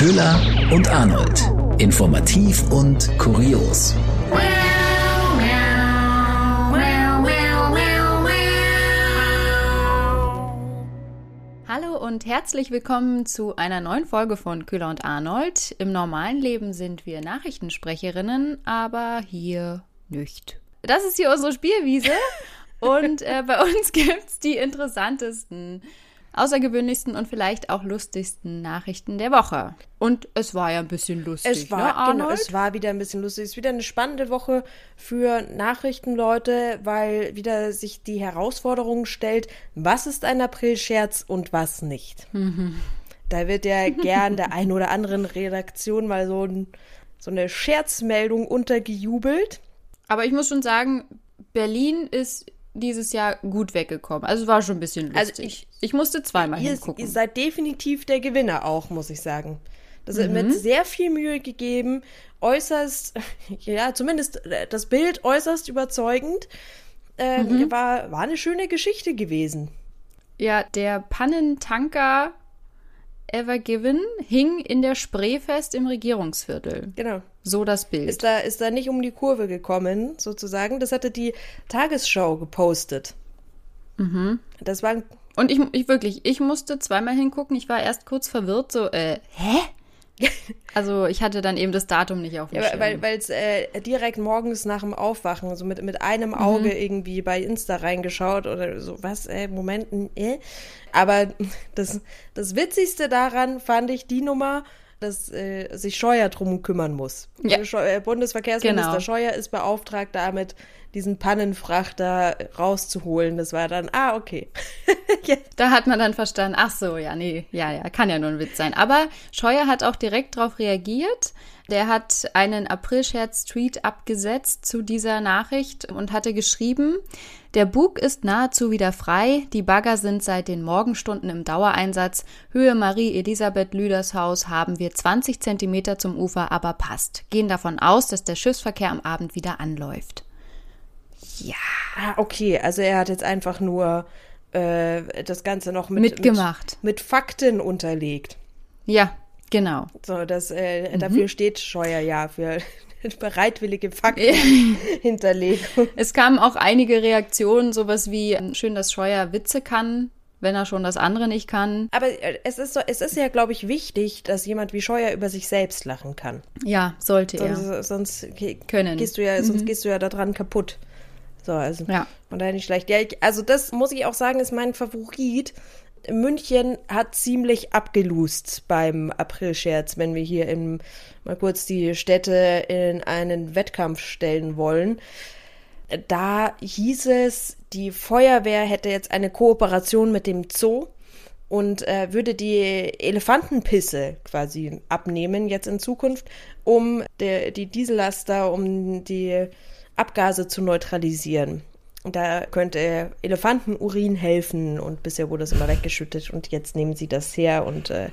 Köhler und Arnold. Informativ und kurios. Hallo und herzlich willkommen zu einer neuen Folge von Köhler und Arnold. Im normalen Leben sind wir Nachrichtensprecherinnen, aber hier nicht. Das ist hier unsere Spielwiese und äh, bei uns gibt es die interessantesten außergewöhnlichsten und vielleicht auch lustigsten Nachrichten der Woche. Und es war ja ein bisschen lustig. Es war, ne, Arnold? genau, es war wieder ein bisschen lustig. Es ist wieder eine spannende Woche für Nachrichtenleute, weil wieder sich die Herausforderung stellt, was ist ein Aprilscherz und was nicht. Da wird ja gern der einen oder anderen Redaktion mal so, ein, so eine Scherzmeldung untergejubelt. Aber ich muss schon sagen, Berlin ist dieses Jahr gut weggekommen. Also es war schon ein bisschen lustig. Also ich- ich musste zweimal Ihr, hingucken. ihr seid definitiv der Gewinner auch, muss ich sagen. Das Mhm. wird sehr viel Mühe gegeben, äußerst, ja, zumindest äh, das Bild äußerst überzeugend. Ähm, Mhm. war, war eine schöne Geschichte gewesen. ja, der Pannentanker Ever Given hing in der Spree fest im Regierungsviertel. Genau. So das Bild. Ist da, ist da nicht um die Kurve gekommen, sozusagen. Das hatte die Tagesschau gepostet. Mhm. Das war Und ich, ich wirklich, ich musste zweimal hingucken. Ich war erst kurz verwirrt, so, äh, hä? Also ich hatte dann eben das Datum nicht auf dem Ja, Schirm. weil es äh, direkt morgens nach dem Aufwachen, so mit, mit einem Auge irgendwie bei Insta reingeschaut oder so, was, äh, Moment, äh. Aber das, das Witzigste daran fand ich die Nummer, dass äh, sich Scheuer drum kümmern muss. Ja. Äh, Bundesverkehrsminister Genau. Scheuer ist beauftragt damit, diesen Pannenfrachter rauszuholen. Das war dann, ah, okay. Da hat man dann verstanden, ach so, ja, nee, ja, ja, kann ja nur ein Witz sein. Aber Scheuer hat auch direkt darauf reagiert. Der hat einen Aprilscherz-Tweet abgesetzt zu dieser Nachricht und hatte geschrieben, der Bug ist nahezu wieder frei, die Bagger sind seit den Morgenstunden im Dauereinsatz, Höhe Marie-Elisabeth Lüders Haus haben wir 20 Zentimeter zum Ufer, aber passt. Gehen davon aus, dass der Schiffsverkehr am Abend wieder anläuft. Ja, Ah, okay. Also er hat jetzt einfach nur äh, das Ganze noch mit, Mitgemacht. Mit, mit Fakten unterlegt. ja, genau. So, das, äh, Mhm. dafür steht Scheuer ja, für bereitwillige Faktenhinterlegung. Es kamen auch einige Reaktionen, sowas wie ähm, schön, dass Scheuer Witze kann, wenn er schon das andere nicht kann. Aber äh, es ist, so, es ist ja, glaube ich, wichtig, dass jemand wie Scheuer über sich selbst lachen kann. Ja, sollte er. Sonst, sonst ge- Können. Mhm. gehst du ja, sonst gehst du ja daran kaputt. So, also Ja. von daher nicht schlecht. Ja, ich, also das muss ich auch sagen, ist mein Favorit. München hat ziemlich abgelust beim Aprilscherz, wenn wir hier in, mal kurz die Städte in einen Wettkampf stellen wollen. Da hieß es, die Feuerwehr hätte jetzt eine Kooperation mit dem Zoo und äh, würde die Elefantenpisse quasi abnehmen jetzt in Zukunft, um der, die Diesellaster, um die Abgase zu neutralisieren. Da könnte Elefantenurin helfen und bisher wurde es immer weggeschüttet und jetzt nehmen sie das her und äh,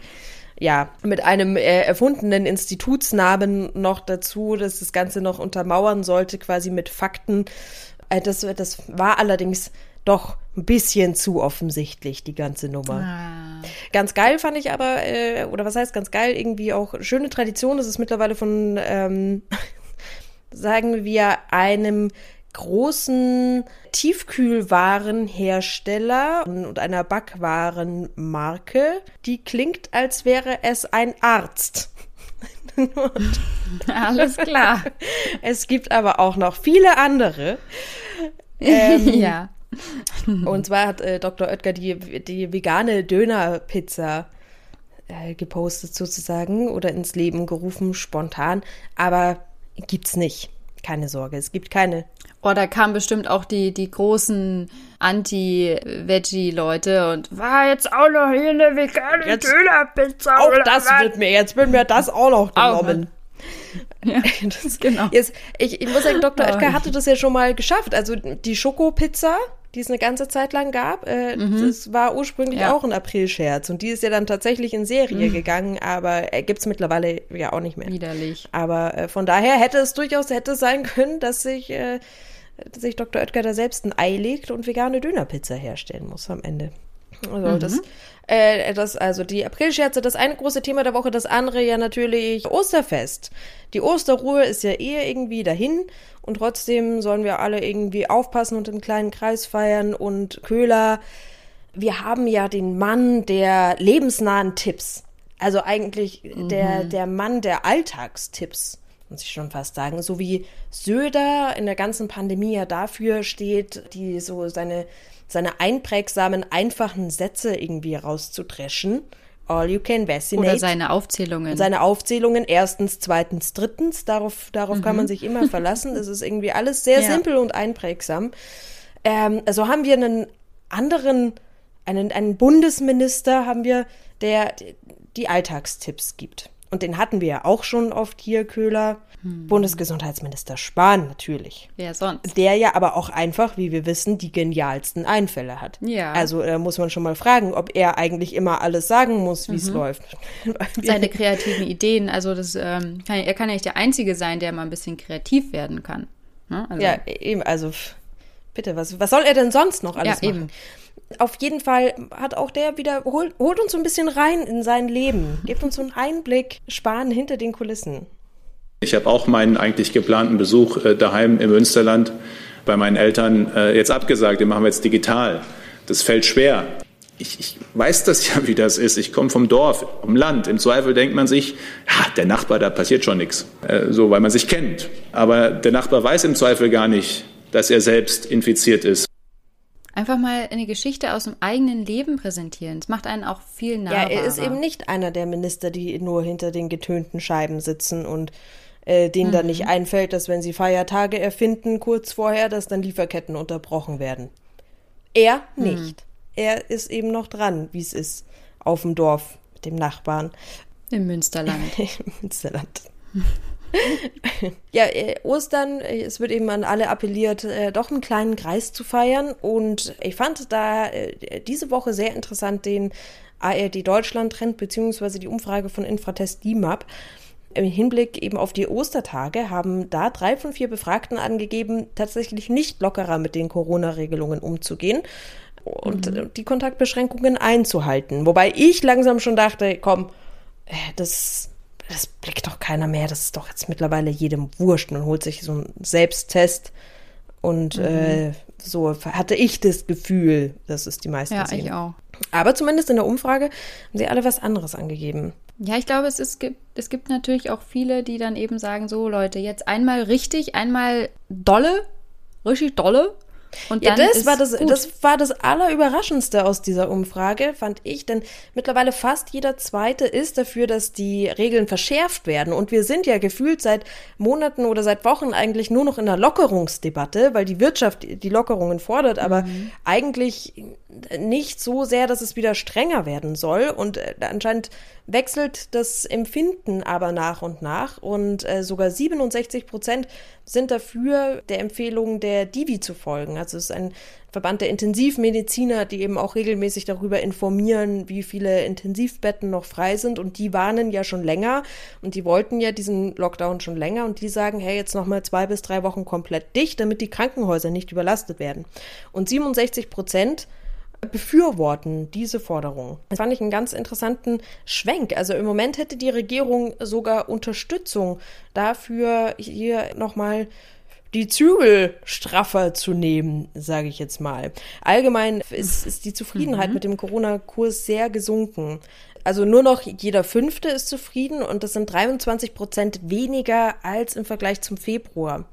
ja, mit einem äh, erfundenen Institutsnamen noch dazu, dass das Ganze noch untermauern sollte, quasi mit Fakten. Äh, das, das war allerdings doch ein bisschen zu offensichtlich, die ganze Nummer. Ah. Ganz geil fand ich aber, äh, oder was heißt ganz geil, irgendwie auch schöne Tradition. Das ist mittlerweile von, ähm, sagen wir, einem großen Tiefkühlwarenhersteller und einer Backwarenmarke, die klingt, als wäre es ein Arzt. Alles klar. Es gibt aber auch noch viele andere. Ähm, ja. Und zwar hat äh, Dr. Oetker die, die vegane Dönerpizza äh, gepostet sozusagen oder ins Leben gerufen, spontan. Aber gibt's nicht. Keine Sorge, es gibt keine. Oh, da kamen bestimmt auch die, die großen Anti-Veggie-Leute und war jetzt auch noch hier eine vegane Jetzt- Dönerpizza Auch das was? wird mir, jetzt wird mir das auch noch Auch genommen. Ja, Das, genau. Jetzt, ich, ich muss sagen, Dr. Oh. Oetker hatte das ja schon mal geschafft. Also die Schokopizza, die es eine ganze Zeit lang gab, äh, das war ursprünglich Mhm. Ja. Mhm. auch ein Aprilscherz. Und die ist ja dann tatsächlich in Serie gegangen, aber äh, gibt's mittlerweile ja auch nicht mehr. Widerlich. Aber äh, von daher hätte es durchaus hätte es sein können, dass sich, äh, sich Dr. Oetker da selbst ein Ei legt und vegane Dönerpizza herstellen muss am Ende. Also mhm. das, äh, das, also die Aprilscherze, das eine große Thema der Woche, das andere ja natürlich Osterfest. Die Osterruhe ist ja eher irgendwie dahin und trotzdem sollen wir alle irgendwie aufpassen und im kleinen Kreis feiern und Köhler. Wir haben ja den Mann der lebensnahen Tipps. Also eigentlich mhm. der, der Mann der Alltagstipps muss ich schon fast sagen. So wie Söder in der ganzen Pandemie ja dafür steht, die so seine, seine einprägsamen, einfachen Sätze irgendwie rauszudreschen. All you can vaccinate. Oder seine Aufzählungen. Seine Aufzählungen, erstens, zweitens, drittens. Darauf, darauf mhm. kann man sich immer verlassen. Das ist irgendwie alles sehr ja. simpel und einprägsam. Ähm, also haben wir einen anderen, einen, einen Bundesminister haben wir, der die Alltagstipps gibt. Und den hatten wir ja auch schon oft hier, Köhler. Hm. Bundesgesundheitsminister Spahn natürlich. Wer sonst? Der ja aber auch einfach, wie wir wissen, die genialsten Einfälle hat. Ja. Also da äh, muss man schon mal fragen, ob er eigentlich immer alles sagen muss, wie es mhm. läuft. Seine kreativen Ideen, also das, ähm, kann, er kann ja nicht der Einzige sein, der mal ein bisschen kreativ werden kann. Ne? Also. Ja, eben, also bitte, was, was soll er denn sonst noch alles ja, machen? Eben auf jeden Fall hat auch der wieder, holt, holt uns so ein bisschen rein in sein Leben, gibt uns so einen Einblick, sparen hinter den Kulissen. Ich habe auch meinen eigentlich geplanten Besuch äh, daheim im Münsterland bei meinen Eltern äh, jetzt abgesagt. Den machen wir jetzt digital. Das fällt schwer. Ich, ich weiß das ja, wie das ist. Ich komme vom Dorf, vom Land. Im Zweifel denkt man sich, ja, der Nachbar, da passiert schon nichts. Äh, so, weil man sich kennt. Aber der Nachbar weiß im Zweifel gar nicht, dass er selbst infiziert ist. Einfach mal eine Geschichte aus dem eigenen Leben präsentieren. Das macht einen auch viel nahbarer. Ja, er ist eben nicht einer der Minister, die nur hinter den getönten Scheiben sitzen und äh, denen mhm. dann nicht einfällt, dass wenn sie Feiertage erfinden, kurz vorher, dass dann Lieferketten unterbrochen werden. Er mhm. nicht. Mhm. Er ist eben noch dran, wie es ist, auf dem Dorf mit dem Nachbarn. Im Münsterland. Im Münsterland. ja, äh, Ostern, äh, es wird eben an alle appelliert, äh, doch einen kleinen Kreis zu feiern. Und ich fand da diese Woche sehr interessant den ARD Deutschland-Trend beziehungsweise die Umfrage von Infratest DIMAP. Im Hinblick eben auf die Ostertage haben da drei von vier Befragten angegeben, tatsächlich nicht lockerer mit den Corona-Regelungen umzugehen und mhm. die Kontaktbeschränkungen einzuhalten. Wobei ich langsam schon dachte, komm, das das blickt doch keiner mehr. Das ist doch jetzt mittlerweile jedem wurscht. Man holt sich so einen Selbsttest und mhm. äh, so hatte ich das Gefühl, dass es die meisten ja, sehen. ich auch. Aber zumindest in der Umfrage haben sie alle was anderes angegeben. Ja, ich glaube, es, ist, es gibt natürlich auch viele, die dann eben sagen, so Leute, jetzt einmal richtig, einmal dolle, richtig dolle und ja, das war das, das war das Allerüberraschendste aus dieser Umfrage, fand ich, denn mittlerweile fast jeder Zweite ist dafür, dass die Regeln verschärft werden. Und wir sind ja gefühlt seit Monaten oder seit Wochen eigentlich nur noch in einer Lockerungsdebatte, weil die Wirtschaft die Lockerungen fordert, aber mhm. eigentlich nicht so sehr, dass es wieder strenger werden soll. Und äh, anscheinend wechselt das Empfinden aber nach und nach. Und äh, sogar 67 Prozent sind dafür, der Empfehlung der Divi zu folgen. Also es ist ein Verband der Intensivmediziner, die eben auch regelmäßig darüber informieren, wie viele Intensivbetten noch frei sind. Und die warnen ja schon länger und die wollten ja diesen Lockdown schon länger. Und die sagen, hey, jetzt nochmal zwei bis drei Wochen komplett dicht, damit die Krankenhäuser nicht überlastet werden. Und 67 Prozent befürworten diese Forderung. Das fand ich einen ganz interessanten Schwenk. Also im Moment hätte die Regierung sogar Unterstützung dafür, hier nochmal die Zügel straffer zu nehmen, sage ich jetzt mal. Allgemein ist, ist die Zufriedenheit mhm. mit dem Corona-Kurs sehr gesunken. Also nur noch jeder Fünfte ist zufrieden und das sind 23 Prozent weniger als im Vergleich zum Februar.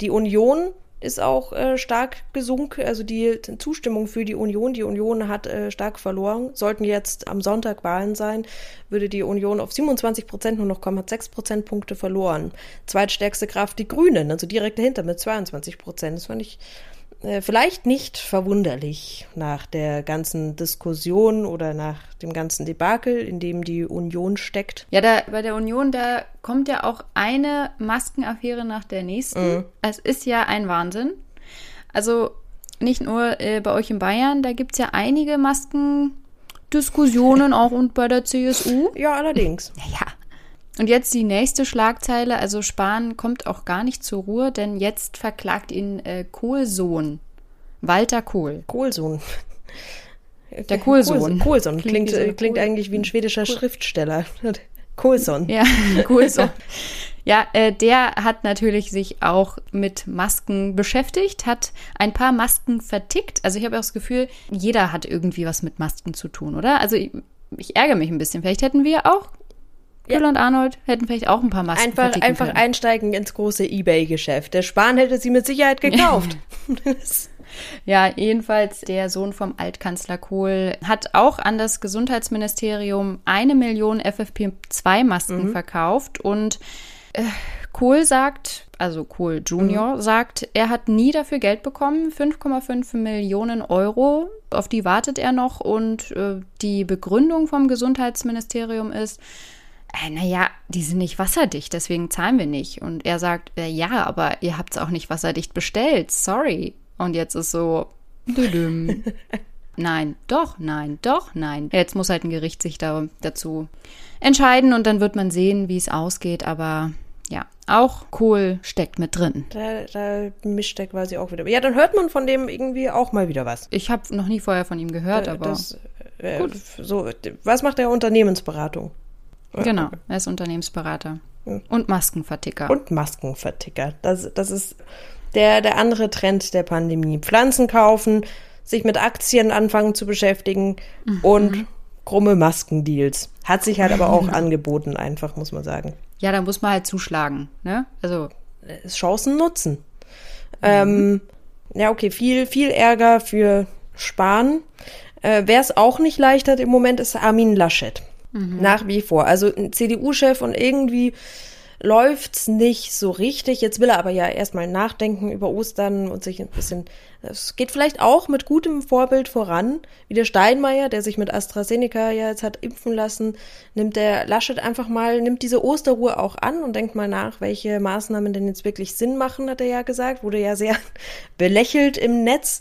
Die Union ist auch äh, stark gesunken. Also die Zustimmung für die Union, die Union hat äh, stark verloren. Sollten jetzt am Sonntag Wahlen sein, würde die Union auf 27 Prozent nur noch kommen, hat 6 Prozentpunkte verloren. Zweitstärkste Kraft die Grünen, also direkt dahinter mit 22 Prozent. Das fand ich vielleicht nicht verwunderlich nach der ganzen Diskussion oder nach dem ganzen Debakel, in dem die Union steckt. Ja, da, bei der Union, da kommt ja auch eine Maskenaffäre nach der nächsten. Mhm. Es ist ja ein Wahnsinn. Also nicht nur äh, bei euch in Bayern, da gibt es ja einige Maskendiskussionen auch und bei der CSU. Ja, allerdings. Ja, und jetzt die nächste Schlagzeile, also Spahn kommt auch gar nicht zur Ruhe, denn jetzt verklagt ihn äh, Kohlsohn, Walter Kohl. Kohlsohn. Der Kohlsohn. Kohlsohn. Klingt, Klingt eine klingt Kohl- eigentlich wie ein schwedischer Schriftsteller. Kohlsohn. Ja, cool so. Ja, äh, der hat natürlich sich auch mit Masken beschäftigt, hat ein paar Masken vertickt. Also ich habe auch das Gefühl, jeder hat irgendwie was mit Masken zu tun, oder? Also ich, ich ärgere mich ein bisschen. Vielleicht hätten wir auch, Ja. Köhler und Arnold, hätten vielleicht auch ein paar Masken Einfach, einfach können. einsteigen ins große Ebay-Geschäft. Der Spahn hätte sie mit Sicherheit gekauft. Ja, jedenfalls der Sohn vom Altkanzler Kohl hat auch an das Gesundheitsministerium eine Million FFP2-Masken verkauft und äh, Kohl sagt, also Kohl Junior sagt, er hat nie dafür Geld bekommen, 5,5 Millionen Euro, auf die wartet er noch und äh, die Begründung vom Gesundheitsministerium ist, äh, naja, die sind nicht wasserdicht, deswegen zahlen wir nicht. Und er sagt, äh, ja, aber ihr habt es auch nicht wasserdicht bestellt, sorry. Und jetzt ist so, düdüm. nein, doch, nein, doch, nein. Jetzt muss halt ein Gericht sich da, dazu entscheiden und dann wird man sehen, wie es ausgeht. Aber ja, auch Kohl steckt mit drin. Da, da mischt er quasi auch wieder. Ja, dann hört man von dem irgendwie auch mal wieder was. Ich habe noch nie vorher von ihm gehört, aber Das, äh, so, was macht der Unternehmensberatung? Genau, er ist Unternehmensberater und Maskenverticker. Und Maskenverticker. Das, das ist der, der andere Trend der Pandemie. Pflanzen kaufen, sich mit Aktien anfangen zu beschäftigen und krumme Maskendeals. Hat sich halt aber auch angeboten, einfach, muss man sagen. ja, da muss man halt zuschlagen, ne? Also Äh, Chancen nutzen. Ähm, ja, okay, viel, viel Ärger für Spahn. Äh, Wer es auch nicht leicht hat im Moment, ist Armin Laschet. Nach wie vor. Also ein CDU-Chef und irgendwie läuft's nicht so richtig. Jetzt will er aber ja erstmal nachdenken über Ostern und sich ein bisschen. Es geht vielleicht auch mit gutem Vorbild voran. Wie der Steinmeier, der sich mit AstraZeneca ja jetzt hat impfen lassen, nimmt der Laschet einfach mal, nimmt diese Osterruhe auch an und denkt mal nach, welche Maßnahmen denn jetzt wirklich Sinn machen, hat er ja gesagt. Wurde ja sehr belächelt im Netz.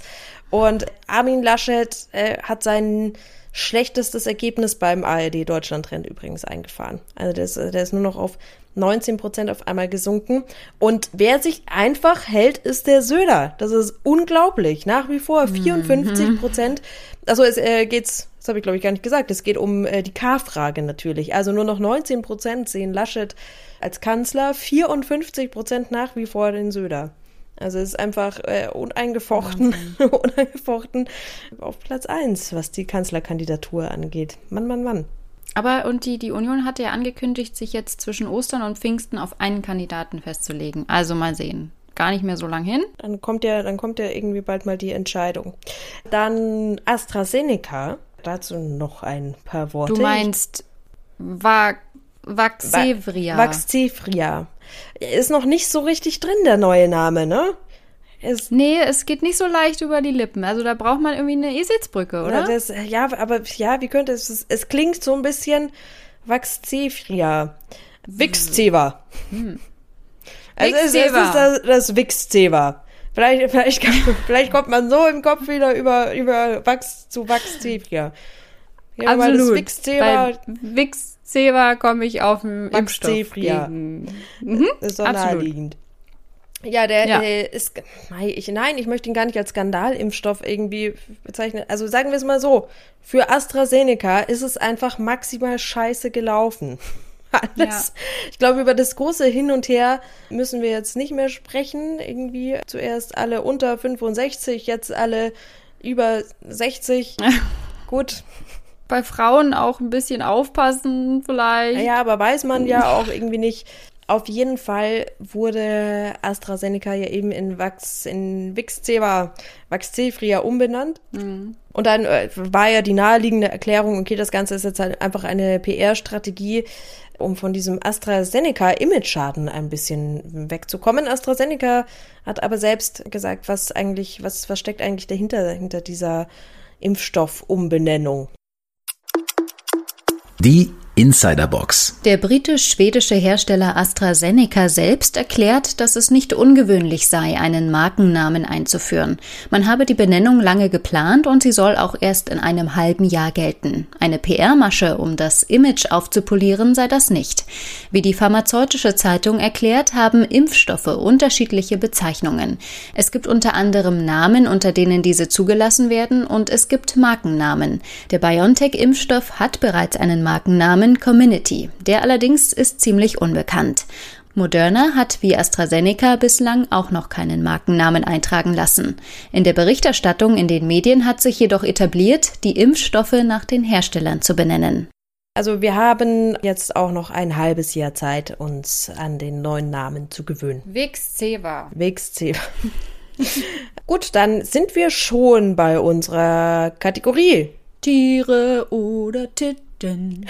Und Armin Laschet äh, hat seinen schlechtestes Ergebnis beim ARD Deutschland-Trend übrigens eingefahren. Also der ist, der ist nur noch auf 19 Prozent auf einmal gesunken. Und wer sich einfach hält, ist der Söder. Das ist unglaublich. Nach wie vor 54 Prozent. Also es äh, geht's, das habe ich glaube ich gar nicht gesagt, es geht um äh, die K-Frage natürlich. Also nur noch 19 Prozent sehen Laschet als Kanzler, 54 Prozent nach wie vor den Söder. Also es ist einfach äh, uneingefochten, uneingefochten auf Platz eins, was die Kanzlerkandidatur angeht. Mann, Mann, Mann. Aber und die, die Union hatte ja angekündigt, sich jetzt zwischen Ostern und Pfingsten auf einen Kandidaten festzulegen. Also mal sehen. Gar nicht mehr so lang hin. Dann kommt ja, dann kommt ja irgendwie bald mal die Entscheidung. Dann AstraZeneca. Dazu noch ein paar Worte. Du meinst Va Vaxevria. Ist noch nicht so richtig drin, der neue Name, ne? Ist, nee, es geht nicht so leicht über die Lippen. Also da braucht man irgendwie eine Eselsbrücke, oder? Na, das, ja, aber ja, wie könnte es, es, klingt so ein bisschen Vaxzevria. Vixzeva. Also es, es ist das, das Vixzeva. Vielleicht, vielleicht, vielleicht kommt man so im Kopf wieder über, über Wachs zu Vaxzevria. Ja, aber das Absolut. Vixzeva Bei Vixzeva komme ich auf den Impfstoff Vaxzevria. gegen. ist so absolut. naheliegend. Ja, der Ja. Äh, ist. Nein ich, nein, ich möchte ihn gar nicht als Skandalimpfstoff irgendwie bezeichnen. Also sagen wir es mal so: Für AstraZeneca ist es einfach maximal scheiße gelaufen. Alles. Ich glaube, über das große Hin und Her müssen wir jetzt nicht mehr sprechen. Irgendwie zuerst alle unter 65, jetzt alle über 60. Gut. Bei Frauen auch ein bisschen aufpassen, vielleicht. Ja, aber weiß man ja auch irgendwie nicht. Auf jeden Fall wurde AstraZeneca ja eben in Vax, in Vixzeva, Vaxzevria umbenannt. Und dann äh, war ja die naheliegende Erklärung, okay, das Ganze ist jetzt halt einfach eine PR-Strategie, um von diesem AstraZeneca-Image-Schaden ein bisschen wegzukommen. AstraZeneca hat aber selbst gesagt, was eigentlich, was, was steckt eigentlich dahinter, hinter dieser Impfstoffumbenennung. Die Insiderbox. Der britisch-schwedische Hersteller AstraZeneca selbst erklärt, dass es nicht ungewöhnlich sei, einen Markennamen einzuführen. Man habe die Benennung lange geplant und sie soll auch erst in einem halben Jahr gelten. Eine PR-Masche, um das Image aufzupolieren, sei das nicht. Wie die pharmazeutische Zeitung erklärt, haben Impfstoffe unterschiedliche Bezeichnungen. Es gibt unter anderem Namen, unter denen diese zugelassen werden, und es gibt Markennamen. Der BioNTech-Impfstoff hat bereits einen Markennamen Namen Community. Der allerdings ist ziemlich unbekannt. Moderna hat wie AstraZeneca bislang auch noch keinen Markennamen eintragen lassen. In der Berichterstattung in den Medien hat sich jedoch etabliert, die Impfstoffe nach den Herstellern zu benennen. Also wir haben jetzt auch noch ein halbes Jahr Zeit, uns an den neuen Namen zu gewöhnen. Vixeva. Vixeva. Gut, dann sind wir schon bei unserer Kategorie. Tiere oder Titten.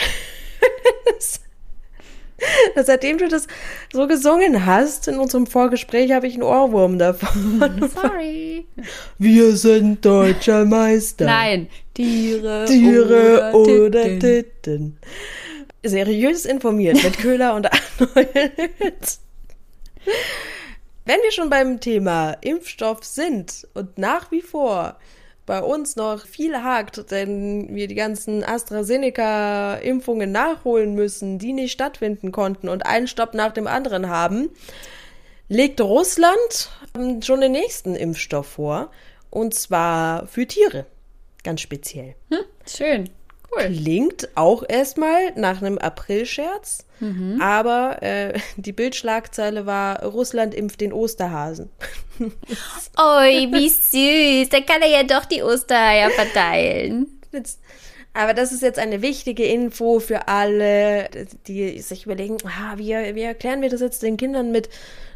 Seitdem du das so gesungen hast in unserem Vorgespräch, habe ich einen Ohrwurm davon. Sorry. Wir sind deutscher Meister. Nein, Tiere, Tiere oder, oder Titten. Titten. Seriös informiert mit Köhler und Arnold. Wenn wir schon beim Thema Impfstoff sind und nach wie vor bei uns noch viel hakt, denn wir die ganzen AstraZeneca-Impfungen nachholen müssen, die nicht stattfinden konnten und einen Stopp nach dem anderen haben, legt Russland ähm, schon den nächsten Impfstoff vor. Und zwar für Tiere. Ganz speziell. Hm, schön. Cool. Klingt auch erstmal nach einem Aprilscherz, Mhm. aber äh, die Bildschlagzeile war, Russland impft den Osterhasen. Oi, wie süß. Dann kann er ja doch die Ostereier verteilen. Jetzt- Aber das ist jetzt eine wichtige Info für alle, die sich überlegen, ah, wie, wie erklären wir das jetzt den Kindern mit,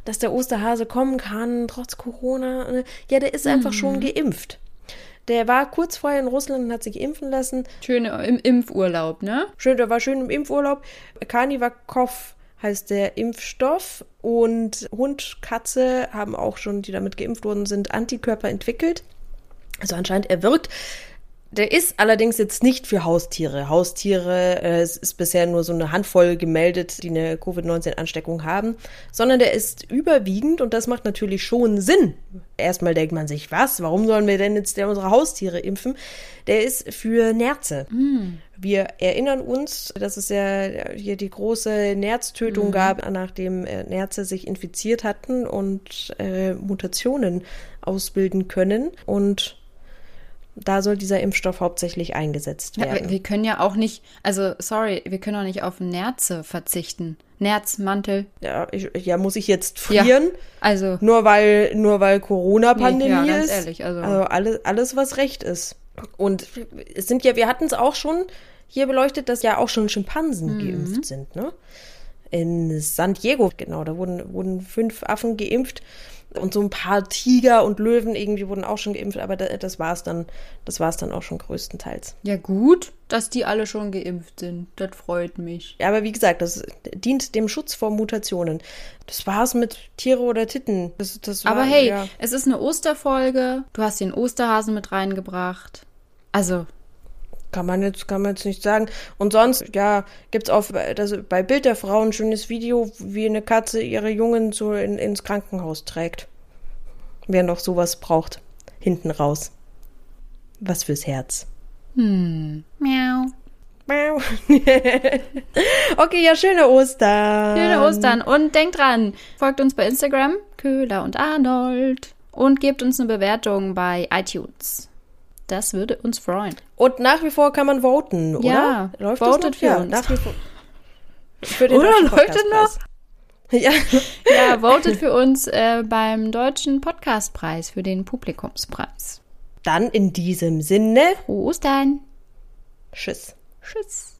dass der Osterhase kommen kann, trotz Corona? Ja, der ist einfach schon geimpft. Der war kurz vorher in Russland und hat sich impfen lassen. Schön im Impfurlaub, ne? Schön, der war schön im Impfurlaub. Karnivakov heißt der Impfstoff und Hund, Katze haben auch schon, die damit geimpft wurden, sind Antikörper entwickelt. Also anscheinend er wirkt. Der ist allerdings jetzt nicht für Haustiere. Haustiere, äh, es ist bisher nur so eine Handvoll gemeldet, die eine Covid-19-Ansteckung haben, sondern der ist überwiegend und das macht natürlich schon Sinn. Erstmal denkt man sich, was? Warum sollen wir denn jetzt unsere Haustiere impfen? Der ist für Nerze. Wir erinnern uns, dass es ja hier die große Nerztötung gab, nachdem äh, Nerze sich infiziert hatten und äh, Mutationen ausbilden können. Und da soll dieser Impfstoff hauptsächlich eingesetzt Ja, werden. wir, wir können ja auch nicht, also sorry, wir können auch nicht auf Nerze verzichten. Nerzmantel. Ja, ich, ja, muss ich jetzt Ja. frieren? Also, Nur weil, nur weil Corona-Pandemie Nee, ja, ist. ehrlich, also- alles, alles, was recht ist. Und es sind ja, wir hatten es auch schon hier beleuchtet, dass ja auch schon Schimpansen Mhm. geimpft sind, ne? In San Diego, genau, da wurden, wurden fünf Affen geimpft und so ein paar Tiger und Löwen irgendwie wurden auch schon geimpft, aber da, das war's dann, das war's dann auch schon größtenteils. ja gut, dass die alle schon geimpft sind. Das freut mich. Ja, aber wie gesagt, das dient dem Schutz vor Mutationen. Das war's mit Tiere oder Titten. Das, das war, Aber hey, ja. es ist eine Osterfolge. Du hast den Osterhasen mit reingebracht. Also, Kann man jetzt, kann man jetzt nicht sagen. Und sonst, ja, gibt's auf, das, bei Bild der Frau ein schönes Video, wie eine Katze ihre Jungen so in, ins Krankenhaus trägt. Wer noch sowas braucht. Hinten raus. Was fürs Herz. miau. Miau. okay, ja, schöne Ostern. Schöne Ostern. Und denkt dran, folgt uns bei Instagram, Köhler und Arnold. Und gebt uns eine Bewertung bei iTunes. Das würde uns freuen. Und nach wie vor kann man voten, oder? Ja, läuft votet das noch? für ja, uns. nach wie vor. Oder läuft es Podcastpreis. Ja. Ja, votet für uns äh, beim Deutschen Podcastpreis, für den Publikumspreis. Dann in diesem Sinne, Frohe Ostern. tschüss. Tschüss.